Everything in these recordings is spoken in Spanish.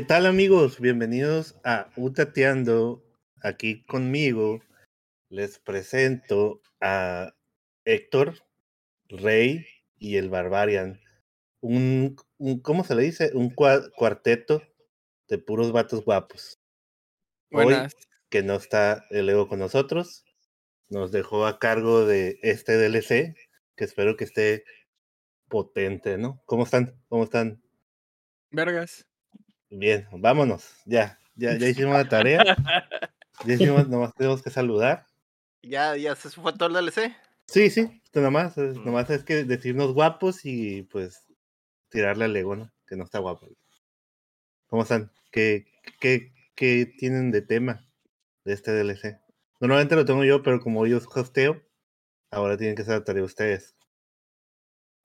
¿Qué tal amigos? Bienvenidos a Utateando. Aquí conmigo les presento a Héctor, Rey y el Barbarian. Un, un ¿cómo se le dice? Un cuarteto de puros vatos guapos. Buenas. Hoy, que no está el Ego con nosotros, nos dejó a cargo de este DLC, que espero que esté potente, ¿no? ¿Cómo están? ¿Cómo están? Vergas. Bien, vámonos. Ya, ya, ya hicimos la tarea. ya hicimos, nomás tenemos que saludar. ¿Ya, ya se fue todo el DLC? Sí, sí, nomás, mm. nomás es que decirnos guapos y pues tirarle al ego, ¿no? Que no está guapo. ¿Cómo están? ¿Qué, qué, qué tienen de tema de este DLC? Normalmente lo tengo yo, pero como yo hosteo, ahora tienen que hacer la tarea ustedes.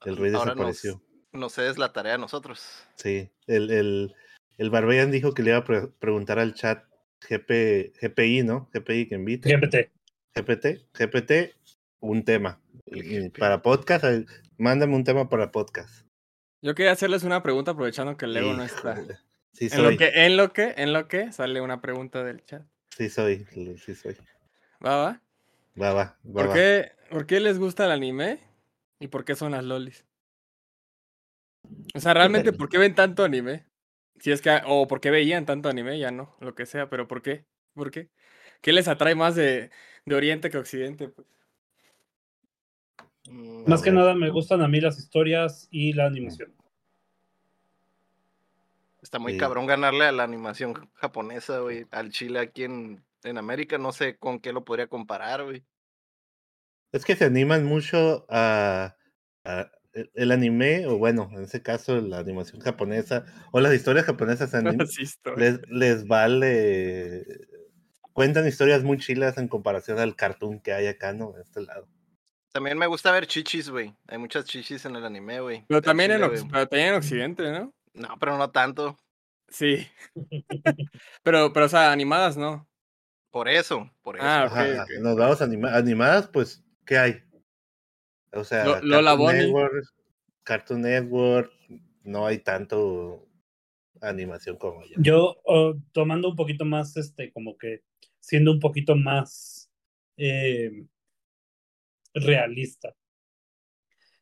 El rey desapareció. No sé, es la tarea a nosotros. Sí, el, el, el Barbarian dijo que le iba a preguntar al chat GP, GPI, ¿no? GPI que invite. GPT. GPT, GPT, un tema. para podcast, mándame un tema para podcast. Yo quería hacerles una pregunta aprovechando que Leo no está. Sí soy. En lo, que, en lo que, en lo que sale una pregunta del chat. Sí soy, sí soy. Va, va. Va, va. ¿Por, Qué, ¿Por qué les gusta el anime? ¿Y por qué son las lolis? O sea, realmente, ¿por qué ven tanto anime? Si es que, o por qué veían tanto anime, ya no, lo que sea, pero ¿por qué? ¿Por qué? ¿Qué les atrae más de, de Oriente que Occidente? Pues? Mm, más que nada me gustan a mí las historias y la animación. Está muy cabrón ganarle a la animación japonesa, güey. Al Chile aquí en, en América, no sé con qué lo podría comparar, güey. Es que se animan mucho a, a, el anime, o bueno, en ese caso la animación japonesa, o las historias japonesas les, les vale. Cuentan historias muy chilas en comparación al cartoon que hay acá, ¿no? De este lado. También me gusta ver chichis, güey. Hay muchas chichis en el anime, güey. Pero, también, en, en Occidente, ¿no? No, pero no tanto. Sí. pero, pero, o sea, animadas, ¿no? Por eso, por eso. Ah, okay, Nos vamos animadas, pues, ¿qué hay? O sea, Cartoon Network, Cartoon Network, no hay tanto animación como yo. Yo, oh, tomando un poquito más, este, como que siendo un poquito más eh, realista.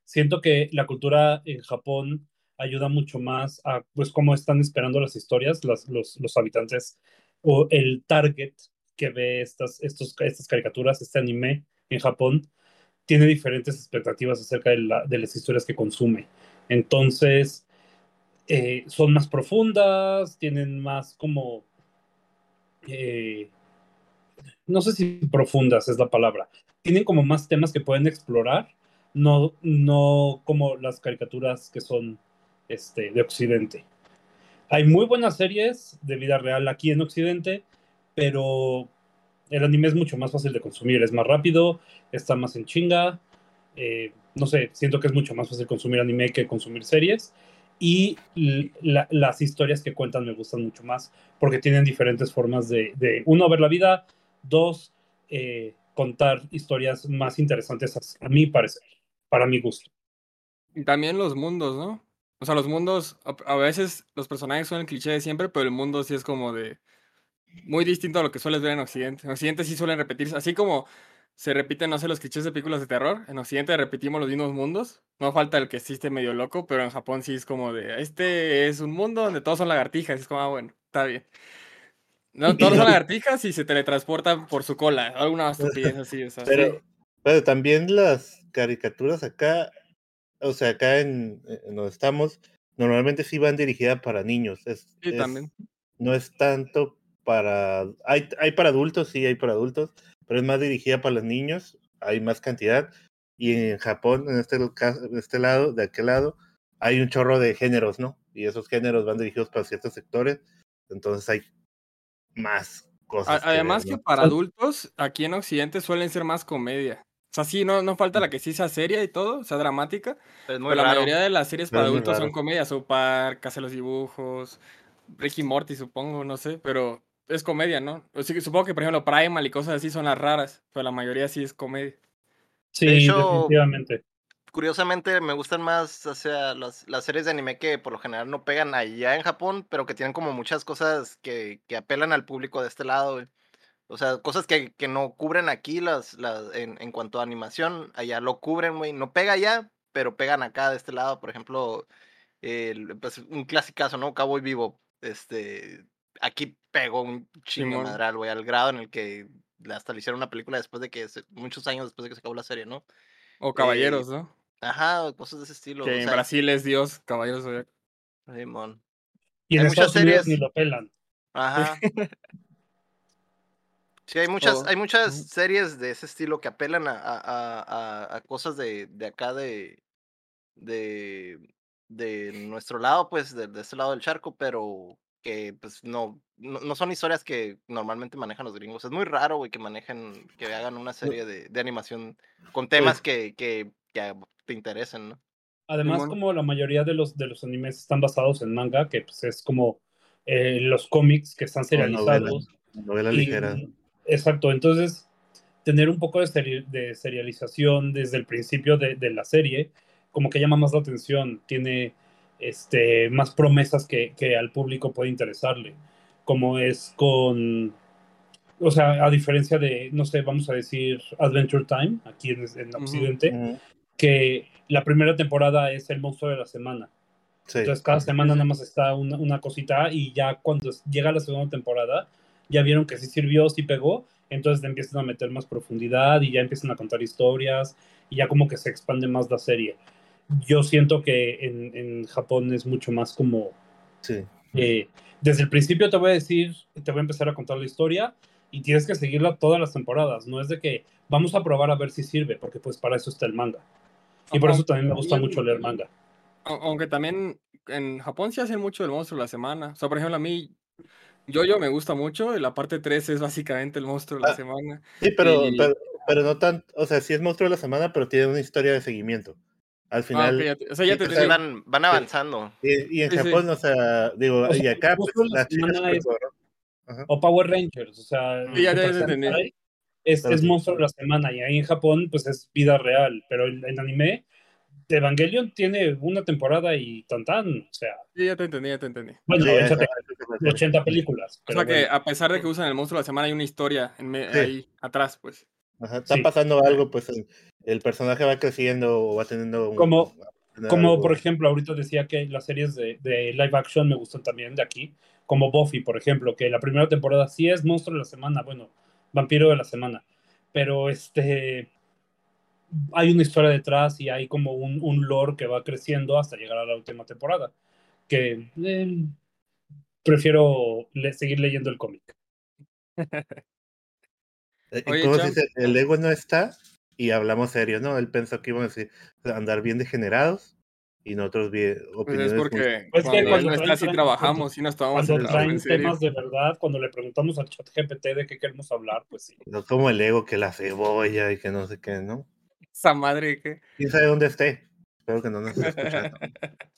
Siento que la cultura en Japón ayuda mucho más a, pues, cómo están esperando las historias, los, los habitantes o el target que ve estas, estos, estas caricaturas, este anime en Japón, tiene diferentes expectativas acerca de, las historias que consume. Entonces, eh, son más profundas, tienen más como... Eh, no sé si profundas es la palabra. Tienen como más temas que pueden explorar, no, no como las caricaturas que son este, de Occidente. Hay muy buenas series de vida real aquí en Occidente, pero el anime es mucho más fácil de consumir, es más rápido, está más en chinga. Eh, no sé, siento que es mucho más fácil consumir anime que consumir series. Y las historias que cuentan me gustan mucho más porque tienen diferentes formas de, uno, ver la vida, dos, eh, contar historias más interesantes a, mi parecer, para mi gusto. Y también los mundos, ¿no? O sea, los mundos, a veces los personajes son el cliché de siempre, pero el mundo sí es como de muy distinto a lo que sueles ver en Occidente. En Occidente sí suelen repetirse, así como se repiten, no sé, los clichés de películas de terror. En Occidente repetimos los mismos mundos. No falta el que existe medio loco, pero en Japón sí es como de, este es un mundo donde todos son lagartijas. es como, ah, bueno, está bien. No, todos son lagartijas y se teletransportan por su cola. Alguna estupidez así. O sea, pero, pero también las caricaturas acá, o sea, acá en, donde estamos, normalmente sí van dirigidas para niños. sí, también. No es tanto para. Hay, hay para adultos, sí, hay para adultos, pero es más dirigida para los niños, hay más cantidad. Y en Japón, en este, en este lado, de aquel lado, hay un chorro de géneros, ¿no? Y esos géneros van dirigidos para ciertos sectores, entonces hay más cosas. Además que, para adultos, aquí en Occidente suelen ser más comedia. O sea, sí, no, no falta la que sí sea seria y todo, sea, dramática. Pero, la mayoría de las series para adultos son comedias. o para Casa los Dibujos, Ricky Morty, supongo, no sé, pero es comedia, ¿no? supongo que, por ejemplo, Primal y cosas así son las raras, pero la mayoría sí es comedia. Sí, definitivamente. curiosamente me gustan más, o sea, las, las series de anime que por lo general no pegan allá en Japón, pero que tienen como muchas cosas que, que apelan al público de este lado, güey. O sea, cosas que, que no cubren aquí las, las, en, en cuanto a animación, allá lo cubren, güey. No pega allá, pero pegan acá de este lado. Por ejemplo, el, pues, un clasicazo, ¿no? Cowboy Vivo. Este, aquí pegó un chingo Simón. madral, güey, al grado en el que hasta le hicieron una película después de que, se- muchos años después de que se acabó la serie, ¿no? O caballeros, ¿no? Ajá, cosas de ese estilo. Que o en sea, Brasil es Dios, caballeros. Simón. Y en Hay muchas Unidos series- ni lo pelan. Ajá. Sí, hay muchas, hay muchas series de ese estilo que apelan a, a, a- a- a cosas de, de acá de, de, de nuestro lado, pues, de, de este lado del charco, pero que pues no, no, no son historias que normalmente manejan los gringos. Es muy raro, güey, que manejen, que hagan una serie de, de animación con temas que, que, te interesen, ¿no? Además, como la mayoría de los, de los animes están basados en manga, que pues, es como eh, los cómics que están novela, serializados. novela y- ligera. Exacto, entonces tener un poco de, seri- de serialización desde el principio de, de la serie, como que llama más la atención, tiene este, más promesas que, que al público puede interesarle, como es con, o sea, a diferencia de, no sé, vamos a decir Adventure Time, aquí en, en. Occidente, que la primera temporada es el monstruo de la semana. Sí. Entonces cada semana nada más está una, una cosita y ya cuando es- llega la segunda temporada ya vieron que sí sirvió, sí pegó, entonces empiezan a meter más profundidad y ya empiezan a contar historias y ya como que se expande más la serie. Yo siento que en, en Japón es mucho más como sí. eh, desde el principio te voy a decir, te voy a empezar a contar la historia y tienes que seguirla todas las temporadas, no es de que vamos a probar a ver si sirve, porque pues para eso está el manga. Y por eso también me gusta mucho leer manga. Au- Aunque también en Japón sí hacen mucho del monstruo de la semana. O sea, por ejemplo, a mí, yo me gusta mucho la parte 3 es básicamente el monstruo de la Ah, semana. Sí, pero, Y- pero, pero no tan, o sea, sí es monstruo de la semana, pero tiene una historia de seguimiento. Al Ah, final, o sea, ya te o sea, entendí. Van, van avanzando. y, y en Sí, sí. Japón, o sea, digo, O sea, y acá, pues, monstruo de la las chicas es- o Power Rangers, o sea, Sí, ya, ya, ya es, monstruo de la semana y ahí en Japón pues es vida real, pero en, en anime Evangelion tiene una temporada y tan tan, o sea, Sí, ya te entendí, ya te entendí. bueno, Sí, a échate esa- a esa se refiere. 80 películas. O sea que bueno. a pesar de que usan el monstruo de la semana, hay una historia en me- Sí. ahí atrás, pues. Ajá, está Sí. pasando algo, pues el, el personaje va creciendo o va teniendo un, Como- Como algo. por ejemplo, ahorita decía que las series de, de live action me gustan también de aquí, como Buffy, por ejemplo, que la primera temporada sí es monstruo de la semana, bueno, vampiro de la semana, pero este hay una historia detrás y hay como un, un lore que va creciendo hasta llegar a la última temporada, que eh, prefiero le- seguir leyendo el cómic. Eh, Oye, ¿cómo se Champ. dice? El ego no está y hablamos serio, ¿no? Él pensó que íbamos a decir, andar bien degenerados y nosotros bien Pues es muy- porque Pues que cuando, cuando él está así trabajamos y nos tomamos Cuando traen serio. temas de verdad, cuando le preguntamos al chat GPT de qué queremos hablar, pues sí. no como el ego que la cebolla y que no sé qué, ¿no? Esa madre que... ¿Quién sabe dónde esté? Espero que no nos esté escuchando.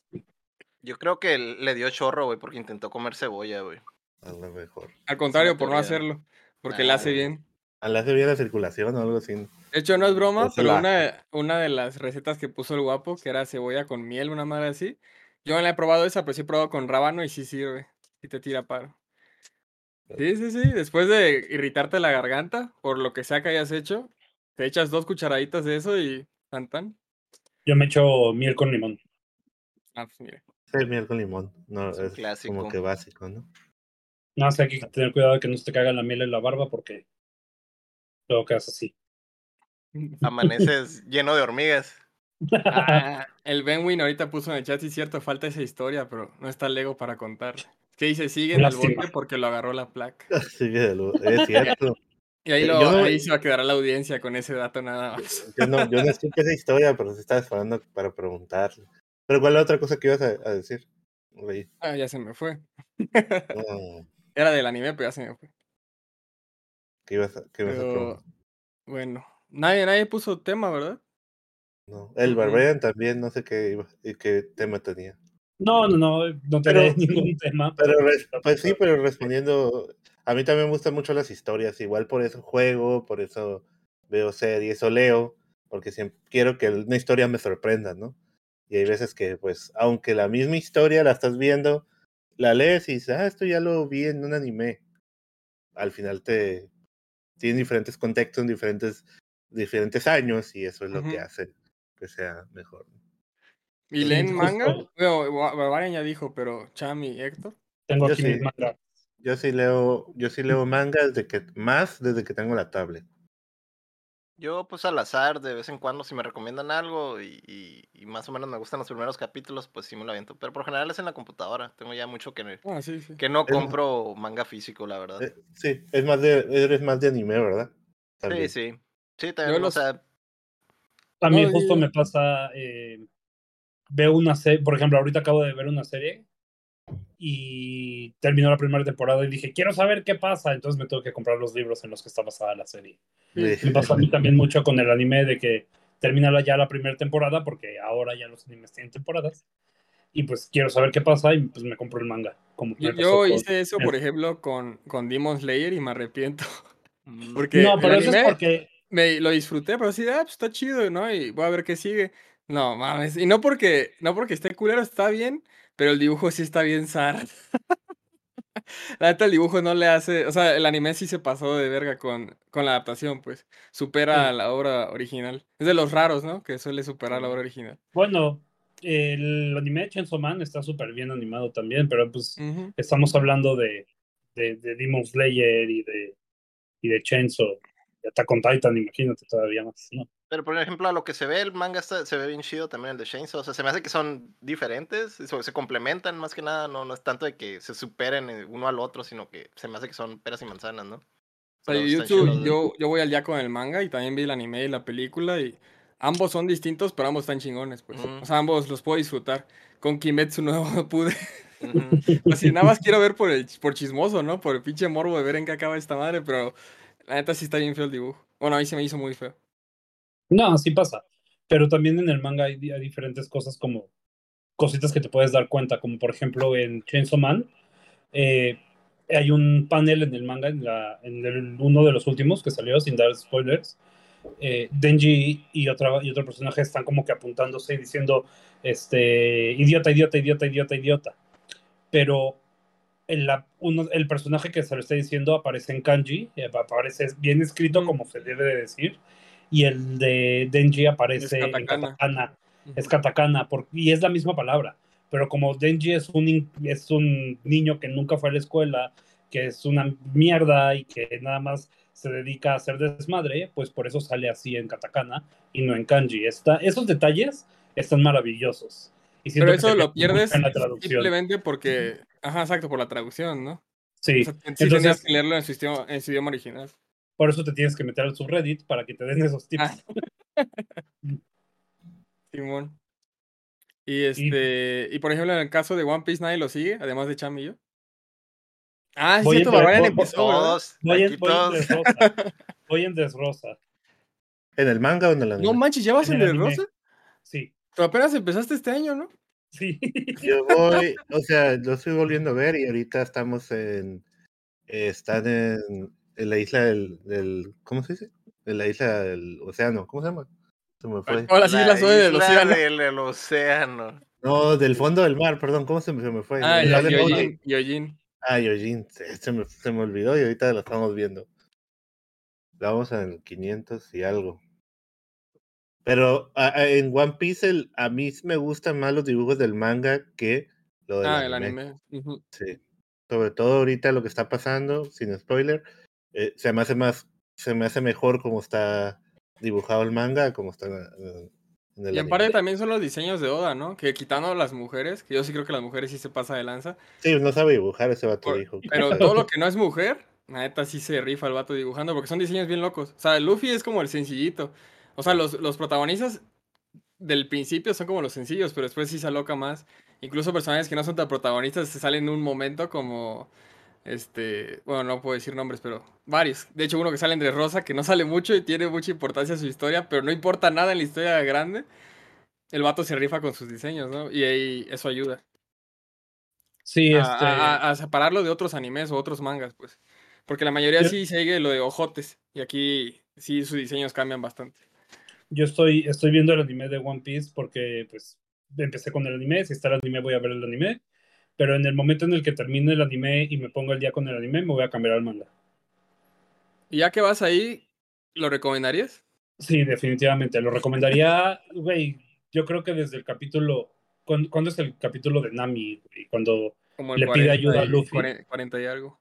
Yo creo que le dio chorro, güey, porque intentó comer cebolla, güey. A lo mejor. Al contrario, por no hacerlo. Porque le Ah, hace güey. bien. A le hace bien la circulación o algo así. De hecho, no es broma, pero la- una, una de las recetas que puso el guapo, que era cebolla con miel, una madre así. Yo no la he probado esa, pero sí he probado con rábano y sí sirve. Sí te tira paro. Sí, sí, sí. Después de irritarte la garganta, por lo que sea que hayas hecho, te echas dos cucharaditas de eso y tan tan. Yo me echo miel con limón. Ah, pues mire. Sí, miel con limón. No, Es es clásico. como que básico, ¿no? No, sé, hay que tener cuidado de que no se te caiga la miel en la barba porque luego quedas así. Amaneces lleno de hormigas. Ah, el Benwin ahorita puso en el chat, sí es cierto, falta esa historia, pero no está Lego para contar. Que dice, sigue en el bote porque lo agarró la placa. Lo- es cierto. Y ahí, Eh, lo, yo no- ahí se va a quedar la audiencia con ese dato nada más. Yo no, yo no escuché esa historia, pero se estaba esperando para preguntarle. Pero ¿cuál es la otra cosa que ibas a, a decir? Rey? Ah, ya se me fue. No, Era del anime, pero ya se me fue. ¿Qué ibas a, qué ibas a preguntar? bueno, nadie, nadie puso tema, ¿verdad? No. El. Barbarian también, no sé qué, qué tema tenía. No, no, no, no Pero- tenés ningún tema. Pero pues sí, pero respondiendo, a mí también me gustan mucho las historias, igual por eso juego, por eso veo series o leo, porque siempre quiero que una historia me sorprenda, ¿no? Y hay veces que, pues, aunque la misma historia la estás viendo, la lees y dices, ah, esto ya lo vi en un anime. Al final te tiene diferentes contextos en diferentes, diferentes años y eso es lo que hace que sea mejor. ¿Y leen manga? Bueno, ya dijo, pero Chami, Héctor. Tengo Yo aquí sí. mis mangas. Yo sí leo, yo sí leo manga desde que, más desde que tengo la tablet. Yo, pues al azar, de vez en cuando, si me recomiendan algo y, y- y más o menos me gustan los primeros capítulos, pues sí me lo aviento. Pero por lo general es en la computadora. Tengo ya mucho que, Ah, sí, sí. que no Es- compro manga físico, la verdad. Eh, sí, es más de, eres más de anime, ¿verdad? También. sí. Sí, también, los- o sea, A mí No, justo y- me pasa, eh, veo una serie, por ejemplo, ahorita acabo de ver una serie y terminó la primera temporada y dije, quiero saber qué pasa, entonces me tengo que comprar los libros en los que está basada la serie. Sí. Me pasa a mí también mucho con el anime de que termina ya la primera temporada, porque ahora ya los animes tienen temporadas, y pues quiero saber qué pasa y pues me compro el manga. Como Yo, yo con- hice eso, por ejemplo, con, con Demon Slayer y me arrepiento. Porque No, pero eso es anime porque... me, lo disfruté, pero de, ah, pues está chido, ¿no? Y voy a ver qué sigue. No, mames. Y no porque, no porque esté culero, está bien, pero el dibujo sí está bien zar. La neta, el dibujo no le hace. O sea, el anime sí se pasó de verga con, con la adaptación, pues. Supera Sí. la obra original. Es de los raros, ¿no? Que suele superar la obra original. Bueno, el anime de Chainsaw Man está súper bien animado también, pero pues estamos hablando de, de, de Demon Slayer y de, y de Chainsaw, Attack on Titan, imagínate todavía más, ¿no? Pero por ejemplo, a lo que se ve, el manga está- se ve bien chido también el de Chainsaw. O sea, se me hace que son diferentes, y se complementan más que nada. No, no es tanto de que se superen eh, uno al otro, sino que se me hace que son peras y manzanas, ¿no? Pero están YouTube, chidos, ¿no? yo, yo voy al día con el manga y también vi el anime y la película y ambos son distintos, pero ambos están chingones, pues. O sea, ambos los puedo disfrutar. Con Kimetsu no pude. Pues si nada más quiero ver por el por chismoso, ¿no? Por el pinche morbo de ver en qué acaba esta madre, pero la neta sí está bien feo el dibujo. Bueno, a mí se me hizo muy feo. No, así pasa. Pero también en el manga hay, di- hay diferentes cosas como cositas que te puedes dar cuenta, como por ejemplo en Chainsaw Man, eh, hay un panel en el manga, en, la, en uno de los últimos que salió, sin dar spoilers. eh, Denji y, otra, y otro personaje están como que apuntándose y diciendo, este, idiota, idiota, idiota, idiota, idiota. Pero el, uno, el personaje que se lo está diciendo aparece en kanji, eh, aparece bien escrito como se debe de decir, y el de Denji aparece en katakana. es katakana, por- y es la misma palabra. Pero como Denji es un, es un niño que nunca fue a la escuela, que es una mierda y que nada más se dedica a hacer desmadre, pues por eso sale así en katakana y no en kanji. Está, esos detalles están maravillosos. Y Pero que eso lo pierdes simplemente porque, ajá, exacto, por la traducción, ¿no? Sí, O sea, sí tenías entonces que leerlo en su, idioma, en su idioma original. por eso te tienes que meter al subreddit para que te den esos tips. Ah. Simón. Y este, y por ejemplo, en el caso de One Piece nadie lo sigue, además de Cham y yo. Ah, sí, cierto, Barbarian voy- empezó. Todos, Voy en, voy en desrosa. Voy en desrosa. ¿En el manga o en el anime? No manches, ¿ya vas En en el Pero apenas empezaste este año, ¿no? sí. Yo voy, o sea, lo estoy volviendo a ver y ahorita estamos en, eh, están en, en la isla del, del, ¿cómo se dice? En la isla del océano, ¿cómo se llama? Se me fue. Ahora sí la soy del isla océano. del- del océano. No, del fondo del mar, perdón, ¿cómo se me, se me fue? Ah, ya. Yojin, Yojin. Ah, Yojin, se, se me, se me olvidó y ahorita lo estamos viendo. Vamos en 500 y algo. Pero a- a- en One Piece el, a mí me gustan más los dibujos del manga que lo del Ah, el anime. anime. ujú. Sí. Sobre todo ahorita lo que está pasando, sin spoiler, eh, se me hace más, se me hace mejor como está dibujado el manga, como está eh, en el Y en anime. parte también son los diseños de Oda, ¿no? Que quitando a las mujeres, que yo sí creo que las mujeres sí se pasa de lanza. Sí, no sabe dibujar ese vato Por- dijo. Pero todo lo que no es mujer, la neta sí se rifa el vato dibujando, porque son diseños bien locos. O sea, Luffy es como el sencillito. O sea, los, los protagonistas del principio son como los sencillos, pero después sí se aloca más. Incluso personajes que no son tan protagonistas se salen en un momento como. Este. Bueno, no puedo decir nombres, pero varios. De hecho, uno que sale entre Rosa, que no sale mucho y tiene mucha importancia su historia, pero no importa nada en la historia grande. El vato se rifa con sus diseños, ¿no? Y ahí eso ayuda. Sí, a, este. a- a- a separarlo de otros animes o otros mangas, pues. Porque la mayoría Yo- sí sigue lo de ojotes. Y aquí sí sus diseños cambian bastante. Yo estoy, estoy viendo el anime de One Piece porque pues empecé con el anime, si está el anime voy a ver el anime, pero en el momento en el que termine el anime y me ponga el día con el anime, me voy a cambiar al manga. Y ya que vas ahí, ¿lo recomendarías? Sí, definitivamente. Lo recomendaría, güey. Yo creo que desde el capítulo. ¿Cuándo, cuándo es el capítulo de Nami? güey? Cuando Como Le pide ayuda a Luffy. 40, 40 y algo.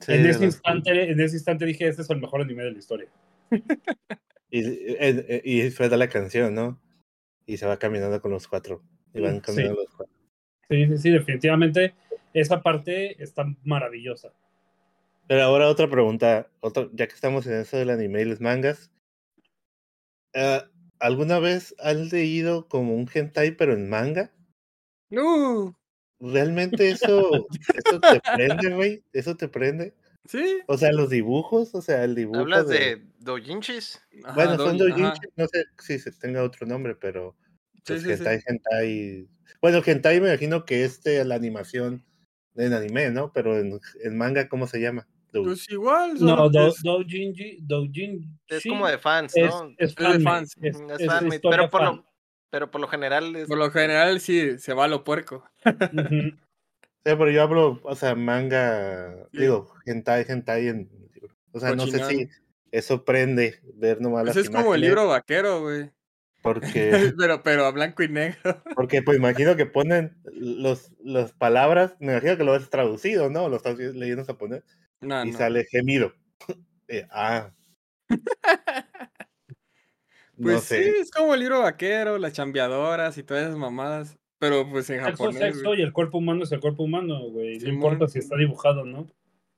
Sí, en, ese instante, en ese instante dije: Este es el mejor anime de la historia. Y, eh, y disfruta la canción, ¿no? Y se va caminando con los cuatro. Y van Sí. caminando los cuatro. Sí, sí, sí, definitivamente. Esa parte está maravillosa. Pero ahora otra pregunta, otro, ya que estamos en eso del anime y los mangas. eh, ¿Alguna vez han leído como un hentai pero en manga? ¡No! ¿Realmente eso, eso te prende, güey? ¿Eso te prende? Sí. O sea, los dibujos, o sea, el dibujo ¿Hablas de... de dojinshis? Ajá, Bueno, son doji- ajá. doujinshi, no sé si se tenga otro nombre, pero Sí, pues sí, sí. hentai, hentai... Bueno, hentai me imagino que este, la animación en anime, ¿no? Pero en, en manga, ¿cómo se llama? Dou- Pues igual. No, do, es- doujinji, doujinshi Es como de fans, es, ¿no? es Es de fans. Es, es es fanmade, historia pero por fan. lo, pero por lo general es Por lo general sí, se va a lo puerco. Ujú. Sí, pero yo hablo, o sea, manga, Sí. digo, hentai, hentai en... O sea, no sé si eso prende ver nomás Pues las es como el libro vaquero, güey. Porque, pero, pero a blanco y negro. porque pues imagino que ponen los, las palabras, me imagino que lo has traducido, ¿no? Lo estás leyendo en japonés No, y no. sale gemido. Eh, ah. No Pues sé. sí, es como el libro vaquero, las chambeadoras y todas esas mamadas. Pero pues en Sexo, japonés. sexo güey. y el cuerpo humano es el cuerpo humano, güey. No importa si está dibujado, ¿no?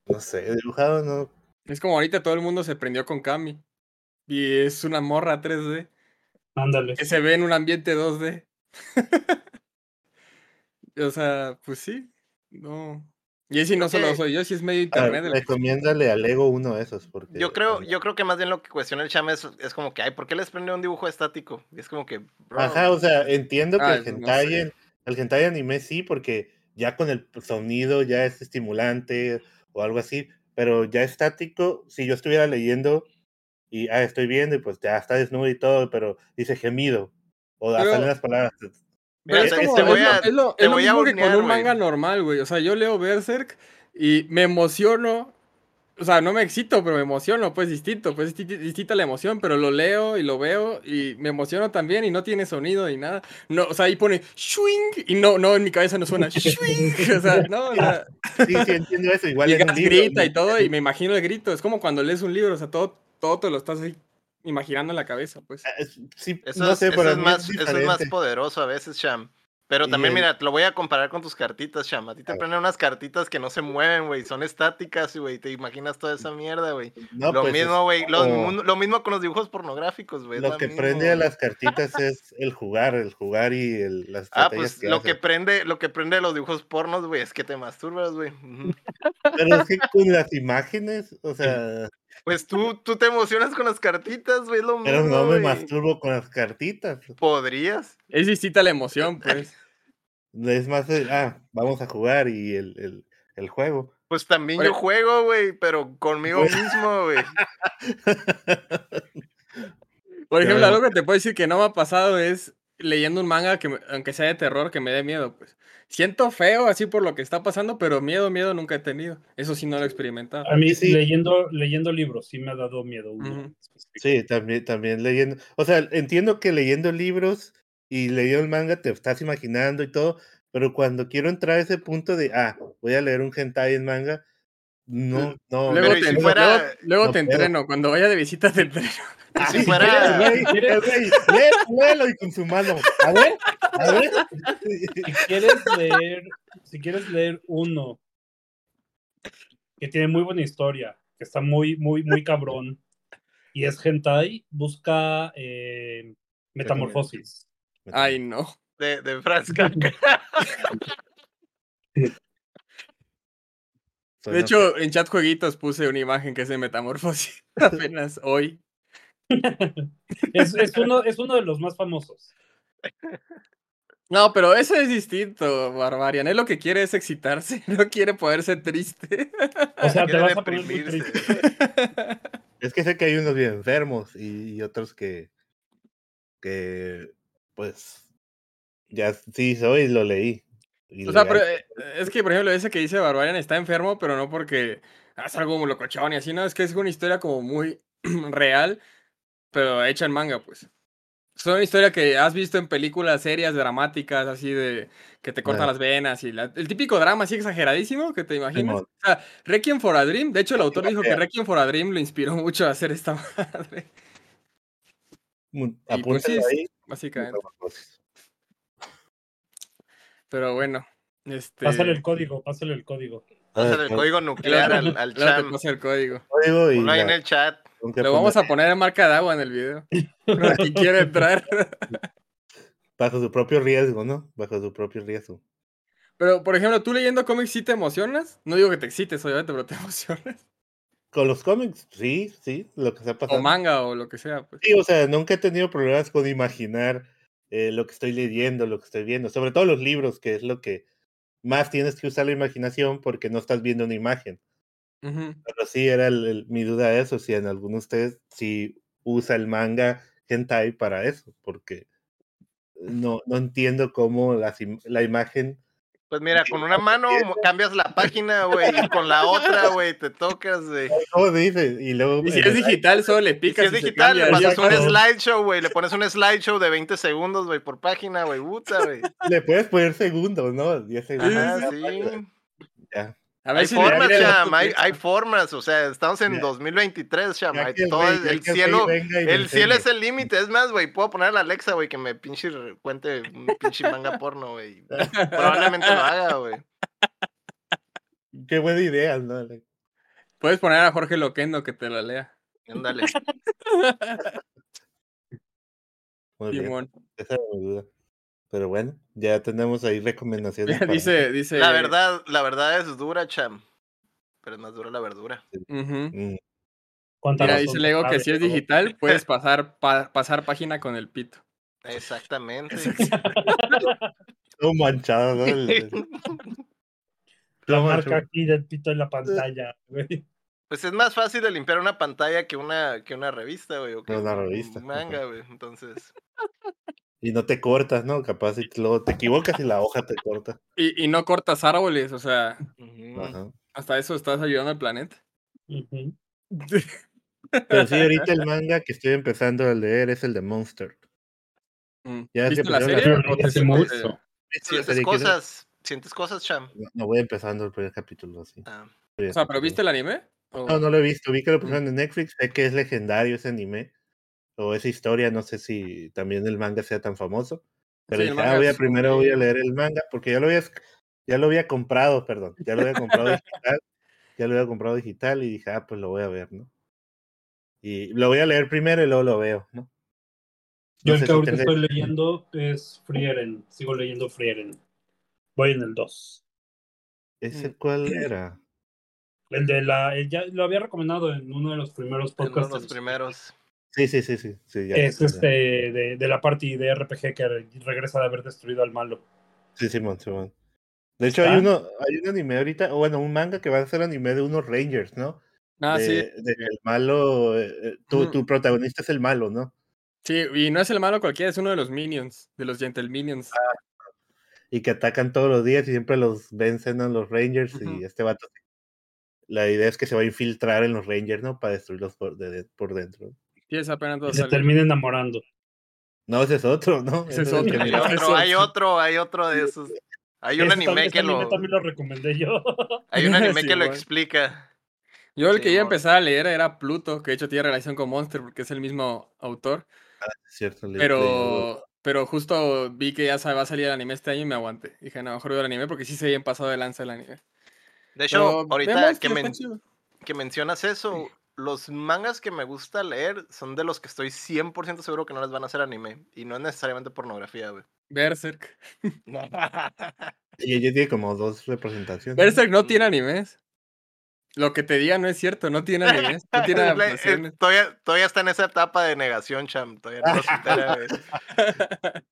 No sé, dibujado no. Es como ahorita todo el mundo se prendió con Kami. Y es una morra 3D. Ándale. Que se ve en un ambiente 2D. o sea, pues sí. No. Y ese no solo soy yo, sí es medio internet. el que- recomiéndale a Lego uno de esos. Porque, Yo creo, yo creo que más bien lo que cuestiona el chame es, es como que, ay, ¿por qué les prende un dibujo estático? Y es como que, bro, Ajá, o sea, entiendo que Ah, el eso no hentai, sé. el hentai anime sí, porque ya con el sonido ya es estimulante o algo así, pero ya estático, si yo estuviera leyendo y ah, estoy viendo y pues ya está desnudo y todo, pero dice gemido o Pero- salen las palabras. Mira, es, te- como, te es voy lo- es lo, te es lo voy a mismo que con hornear, un manga normal, güey. O sea, yo leo Berserk y me emociono. O sea, no me excito, pero me emociono, pues distinto, pues es disti- distinta la emoción, pero lo leo y lo veo y me emociono también y no tiene sonido ni nada. No, o sea, ahí pone swing y no, no, en mi cabeza no suena swing. O sea, no, o sea, Sí, sí, entiendo eso, igual y libro, grita ¿no? y todo y me imagino el grito. Es como cuando lees un libro, o sea, todo, todo te lo estás ahí imaginando en la cabeza, pues. Ah, es- sí, eso, no es, sé, eso para es más, eso es más poderoso a veces, Sham. Pero también, el- mira, te lo voy a comparar con tus cartitas, Sham. A ti te A ver. prenden unas cartitas que no se mueven, güey. Son estáticas, güey. Te imaginas toda esa mierda, güey. No, lo pues, es mismo, güey. Lo, mismo con los dibujos pornográficos, güey. Lo que mismo, prende a las cartitas es el jugar, el jugar y el, las Ah, pues que lo que prende, lo que prende los dibujos pornos, güey, es que te masturbas, güey. Pero es que con las imágenes, o sea, Pues tú, tú te emocionas con las cartitas, güey, lo pero mismo, no me masturbo con las cartitas. Podrías. Es distinta la emoción, pues. Es más, de, ah, vamos a jugar y el, el, el juego. Pues también Oye. yo juego, güey, pero conmigo mismo, güey. Por ejemplo, algo que te puedo decir que no me ha pasado es leyendo un manga que, me- aunque sea de terror, que me dé miedo, pues. Siento feo así por lo que está pasando, pero miedo, miedo nunca he tenido. Eso sí no lo he experimentado. A mí, Sí. leyendo, leyendo libros, sí me ha dado miedo. específico. Sí, también, también leyendo. O sea, entiendo que leyendo libros y leyendo el manga te estás imaginando y todo, pero cuando quiero entrar a ese punto de, ah, voy a leer un hentai en manga, no, no. Luego, Pero ¿y te, si luego- fuera- luego- luego no te puedo. entreno. Cuando vaya de visita te entreno. Ah, si fuera- güey, güey, y con su mano. A ver, a ver. Si quieres leer, si quieres leer uno que tiene muy buena historia, que está muy, muy, muy cabrón, y es hentai, busca eh, Metamorfosis. Ay, no. De, de Franz De hecho, en chat jueguitos puse una imagen que es de metamorfosis apenas hoy. Es, es uno, es uno de los más famosos. No, pero eso es distinto, Barbarian. Él lo que quiere es excitarse, no quiere poderse triste. O sea, te vas a poner muy deprimirse. triste. Es que sé que hay unos bien enfermos y, y otros que, que pues ya sí soy, lo leí. O sea, pero eh, es que, por ejemplo, ese que dice Barbarian está enfermo, pero no porque hace algo como locochón y así, no, es que es una historia como muy real, pero hecha en manga, pues. Es una historia que has visto en películas serias, dramáticas, así de que te cortan las venas y la- el típico drama así exageradísimo que te imaginas. O sea, Requiem for a Dream, de hecho el autor dijo que. Requiem for a Dream lo inspiró mucho a hacer esta madre, y pues sí, apúntalo ahí. básicamente. Pero bueno, este... Pásale el código, pásale el código. Pásale el Ah, código nuclear al, chat. paso el código. código y Ponlo ahí la- en el chat. Lo vamos a poner en marca de agua en el video. Para quien quiera entrar. bajo su propio riesgo, ¿no? Bajo su propio riesgo. Pero, por ejemplo, ¿tú leyendo cómics sí te emocionas? No digo que te excites, obviamente, pero te emocionas. Con los cómics, sí, sí, lo que está pasando. O manga o lo que sea, pues. Sí, o sea, nunca he tenido problemas con imaginar eh, lo que estoy leyendo, lo que estoy viendo, sobre todo los libros, que es lo que más tienes que usar la imaginación porque no estás viendo una imagen. Pero sí era el- el- mi duda de eso, si en alguno de ustedes sí usa el manga hentai para eso, porque no, no entiendo cómo im- la imagen Pues mira, con una mano cambias la página, güey, y con la otra, güey, te tocas, güey. ¿Cómo dice? Y luego Y si es digital, solo le Y si picas. es y digital, le pasas un slideshow, güey. Le pones un slideshow de 20 segundos, güey, por página, güey. Puta, güey. le puedes poner segundos, ¿no? 10 segundos. Ajá, sí. Ya. A Hay si formas, otro hay, formas. O sea, estamos en Ya. 2023, Cham. Ya hay que el todo el, cielo. El es el límite. Es más, güey, puedo poner a la Alexa, güey, que me pinche cuente un pinche manga porno, güey. Probablemente lo haga, güey. Qué buena idea, ¿no? Puedes poner a Jorge Loquendo que te la lea. Ándale. Muy bien, Simón. esa era mi duda. Pero bueno, ya tenemos ahí recomendaciones. para- dice, dice. La verdad, la verdad es dura, Cham. Pero es más dura la verdura. ujú. Mm, ¿Cuánta Mira, dice Lego que si es digital, puedes pasar, pa- pasar página con el pito. Exactamente. Todo manchado, ¿no? La marca aquí del pito en la pantalla, güey. Pues es más fácil de limpiar una pantalla que una, que una revista, güey. O que Una un revista, manga, güey. Entonces. Y no te cortas, ¿no? Capaz y luego te equivocas y la hoja te corta. Y, y no cortas árboles, o sea. Ajá. hasta eso estás ayudando al planeta. Pero sí, ahorita el manga que estoy empezando a leer es el de Monster. Mm. Ya ¿Viste se la serie? las- ¿O te Ese fuiste- monstruo. Sientes cosas. Sientes cosas, Cham. No, no voy empezando el primer capítulo así. Ah, O sea, ¿pero viste el anime? ¿O- No, no lo he visto. Vi que lo Mm. pusieron en Netflix. Sé que es legendario ese anime. O esa historia. No sé si también el manga sea tan famoso. Pero Sí, dije, ah, voy a, primero voy a leer el manga. Porque ya lo había, ya lo había comprado, perdón. Ya lo había comprado digital. Ya lo había comprado digital y dije, ah, pues lo voy a ver, ¿no? Y lo voy a leer primero y luego lo veo, ¿no? Yo No el que ahorita estoy leyendo es Frieren. Sigo leyendo Frieren. Voy en el 2. ¿Ese Mm. cuál era? El de la. el ya lo había recomendado en uno de los primeros en uno podcasts. de los primeros. Sí, sí, sí, sí. sí ya, Es ya. este de, de la party de RPG que re- regresa de haber destruido al malo. Sí, Simón, Simón. De hecho, hay uno, hay un anime ahorita, o bueno, un manga que va a ser anime de unos Rangers, ¿no? Ah, de, sí. de que el malo, eh, eh, tu, tu protagonista es el malo, ¿no? Sí, y no es el malo cualquiera, es uno de los minions, de los Gentle Minions. Y que atacan todos los días y siempre los vencen a los Rangers y este vato. La idea es que se va a infiltrar en los Rangers, ¿no? Para destruirlos por, de- de- por dentro. Es apenas se sale. termina enamorando. No, ese es otro, ¿no? Ese es otro. Hay otro, hay otro, hay otro de esos. Hay un anime que anime lo. también lo recomendé yo. Hay un anime que lo explica. Yo el Sí, que iba a empezar a leer era Pluto, que de hecho tiene relación con Monster porque es el mismo autor. Cierto, le- le- Pero, pero justo vi que ya va a salir el anime este año y me aguanté. Dije, no, mejor veo el anime porque sí se bien pasado de lanza el anime. De hecho, Pero ahorita men- que mencionas eso, los mangas que me gusta leer son de los que estoy 100% seguro que no les van a hacer anime. Y no es necesariamente pornografía, güey. Berserk. Y ella tiene como dos representaciones. Berserk no tiene animes. Lo que te diga no es cierto, no tiene animes. No tiene Le- eh, adaptaciones. todavía, todavía está en esa etapa de negación, Cham. Todavía no lo.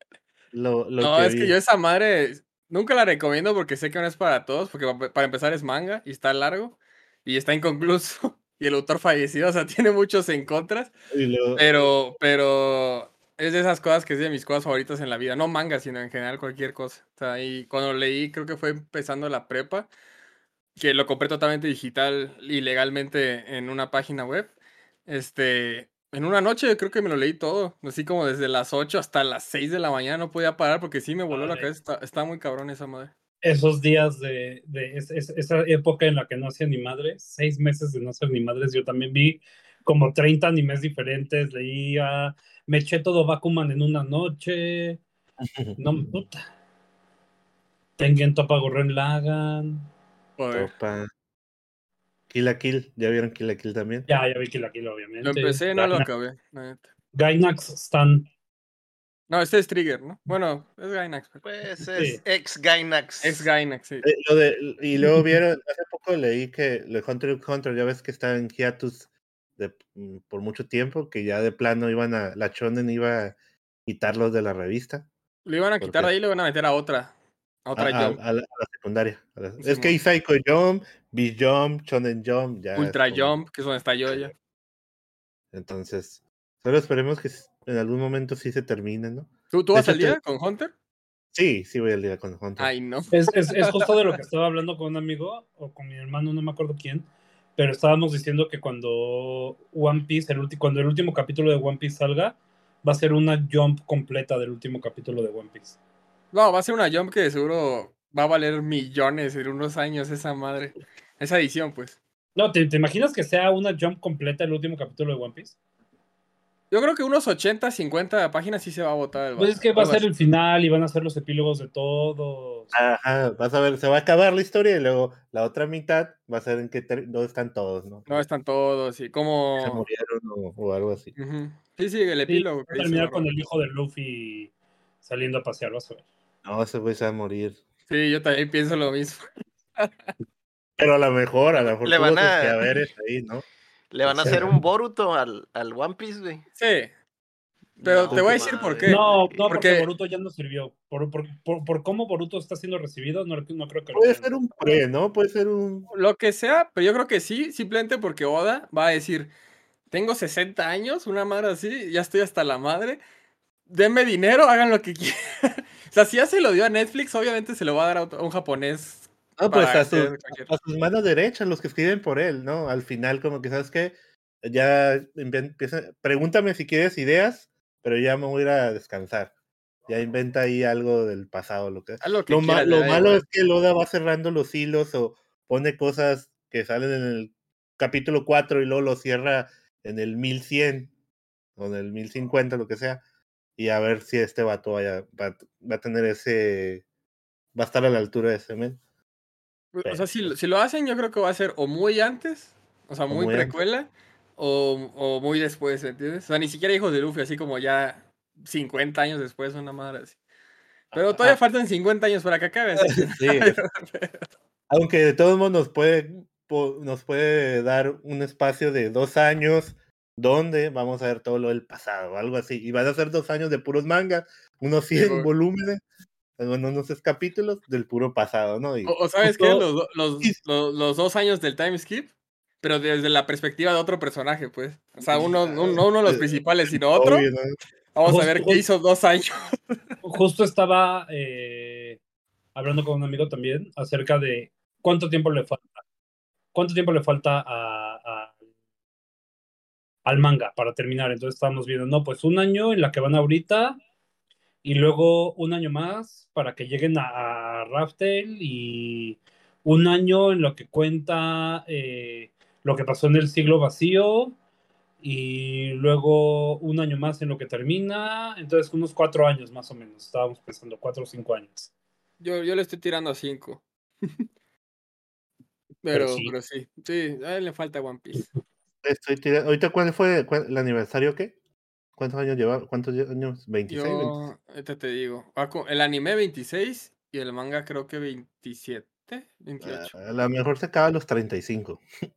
Lo, lo No, es que yo esa madre nunca la recomiendo porque sé que no es para todos, porque pa- para empezar es manga y está largo y está inconcluso y el autor fallecido, o sea, tiene muchos en contras, luego- pero, pero es de esas cosas que es de mis cosas favoritas en la vida. No manga, sino en general cualquier cosa. O sea, y cuando leí, creo que fue empezando la prepa, que lo compré totalmente digital y legalmente en una página web. Este, en una noche creo que me lo leí todo. Así como desde las 8 hasta las 6 de la mañana no podía parar porque sí me voló la cabeza. Está, está muy cabrón esa madre. Esos días de, de es- es- esa época en la que no hacía ni madres, seis meses de no hacer ni madres, yo también vi como 30 animes diferentes, leía, me eché todo Bakuman en una noche, no, puta. Tengen Topa Gurren Lagan, Joder. Opa. Kill la Kill, ¿ya vieron Kill la Kill también? ya, ya vi que la quiero, obviamente. Lo empecé, no lo acabé. Gainax Stan, No, este es Trigger, ¿no? Bueno, es Gainax. pero- Pues Sí. es ex Gainax. Es Gainax, sí. Eh, lo de- y luego vieron, hace poco leí que lo de Hunter x Hunter, ya ves que está en hiatus de, mm, por mucho tiempo, que ya de plano iban a, la Shonen iba a quitarlos de la revista. Lo iban a ¿Por quitar de ahí y lo iban a meter a otra. A otra a- Jump. a la, a la secundaria. a la- es que hay Psycho Jump, B-Jump, Shonen Jump, ya. Ultra como- Jump, que es donde está yo ya. Entonces, solo esperemos que en algún momento sí se termine, ¿no? ¿Tú, vas hecho, al te- día con Hunter? Sí, sí voy al día con Hunter. Ay, no. Es, es, es justo de lo que estaba hablando con un amigo o con mi hermano, no me acuerdo quién, pero estábamos diciendo que cuando One Piece, el ulti- cuando el último capítulo de One Piece salga, va a ser una jump completa del último capítulo de One Piece. No, va a ser una Jump que seguro va a valer millones en unos años esa madre. Esa edición, pues. No, ¿te, te imaginas que sea una jump completa el último capítulo de One Piece? Yo creo que unos 80, 50 páginas sí se va a botar el Pues es que va a ser el final y van a ser los epílogos de todos. Ajá, vas a ver, se va a acabar la historia y luego la otra mitad va a ser en que ter- dónde están todos, ¿no? No están todos y Se como... murieron o, o algo así. Sí, sí, el Sí, epílogo. va a que terminar con el hijo de Luffy saliendo a pasear, vas a ver. No, ese güey se va a morir. Sí, yo también pienso lo mismo. Pero a lo mejor, a lo mejor Le van sus a- quehaceres ahí, ¿no? Le van a hacer un Boruto al, al One Piece, güey. Sí, Pero No, te voy a decir por qué. No, no, porque Porque- Boruto ya no sirvió. Por, por, por, por cómo Boruto está siendo recibido, no, no creo que lo Puede ser un pre, ¿no? Puede ser un. lo que sea, pero yo creo que sí, simplemente porque Oda va a decir, tengo 60 años, una madre así, ya estoy hasta la madre, denme dinero, hagan lo que quieran. o sea, si ya se lo dio a Netflix, obviamente se lo va a dar a otro- a un japonés. No, pues a sus, cualquier- a sus manos derechas, los que escriben por él, ¿no? Al final, como que, ¿sabes qué? Ya empieza, pregúntame si quieres ideas, pero ya me voy a ir a descansar. Ya inventa ahí algo del pasado, lo que lo que Lo, ma- quieras, lo malo igual. es que Loda va cerrando los hilos o pone cosas que salen en el capítulo 4 y luego lo cierra en el 1100 o en el 1050, lo que sea. Y a ver si este vato vaya, va, va a tener ese. Va a estar a la altura de ese men. O sea, si, lo- si lo hacen, yo creo que va a ser o muy antes, o sea, O muy, precuela, o, o muy después, ¿entiendes? O sea, ni siquiera hijos de Luffy, así como ya 50 años después, una madre así. Pero todavía faltan 50 años para que acabe, Sí, aunque de todos modos nos puede, nos puede dar un espacio de dos años donde vamos a ver todo lo del pasado, algo así. Y van a ser dos años de puros mangas, unos 100 Simón. volúmenes, bueno, unos capítulos del puro pasado, ¿no? Y O, o sabes qué, los, los, los, los dos años del time skip, pero desde la perspectiva de otro personaje, pues. O sea, uno, no, no uno de los Eh, principales, sino otro. obvio, ¿no? Vamos a ver qué hizo dos años. Justo estaba eh, hablando con un amigo también acerca de cuánto tiempo le falta. ¿Cuánto tiempo le falta a, a- al manga para terminar? Entonces estábamos viendo, no, pues un año en la que van ahorita y luego un año más para que lleguen a, a Raftel y un año en lo que cuenta eh, lo que pasó en el siglo vacío y luego un año más en lo que termina, entonces unos cuatro años más o menos, estábamos pensando, cuatro o cinco años. Yo, yo le estoy tirando a cinco. Pero, sí. pero sí, sí, a él le falta One Piece. Estoy tirando- ¿Ahorita cuál fue cuál- el aniversario qué? ¿Cuántos años lleva? ¿Cuántos años? 26. Yo, ahorita te digo, co- el anime 26 y el manga creo que 27, 28. A lo mejor se acaba a los 35.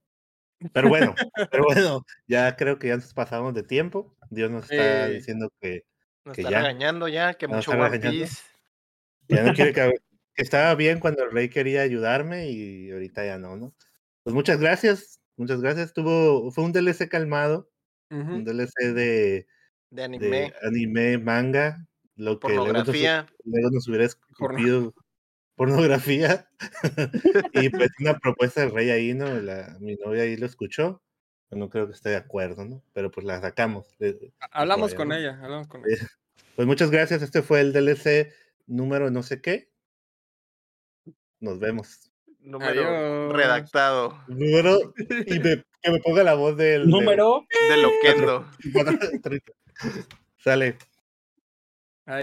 Pero bueno, pero bueno, ya creo que ya nos pasamos de tiempo. Dios nos está Eh. diciendo que Nos que está ya. regañando ya, que mucho One. Piece. ya no quiere que, que estaba bien cuando el rey quería ayudarme y ahorita ya no, ¿no? Pues muchas gracias, muchas gracias. Tuvo, fue un DLC calmado, un DLC de, De de anime, manga, lo que luego nos, pornografía. luego nos hubiera Porno. escupido pornografía. y pues una propuesta del rey ahí, ¿no? La, mi novia ahí lo escuchó. No creo que esté de acuerdo, ¿no? Pero pues la sacamos. de- Hablamos con ella, hablamos con Eh, ella. Pues muchas gracias. Este fue el DLC número no sé qué. Nos vemos. Número Adiós. redactado. Número y me- que me ponga la voz del del- Número De Loquendo. Sale.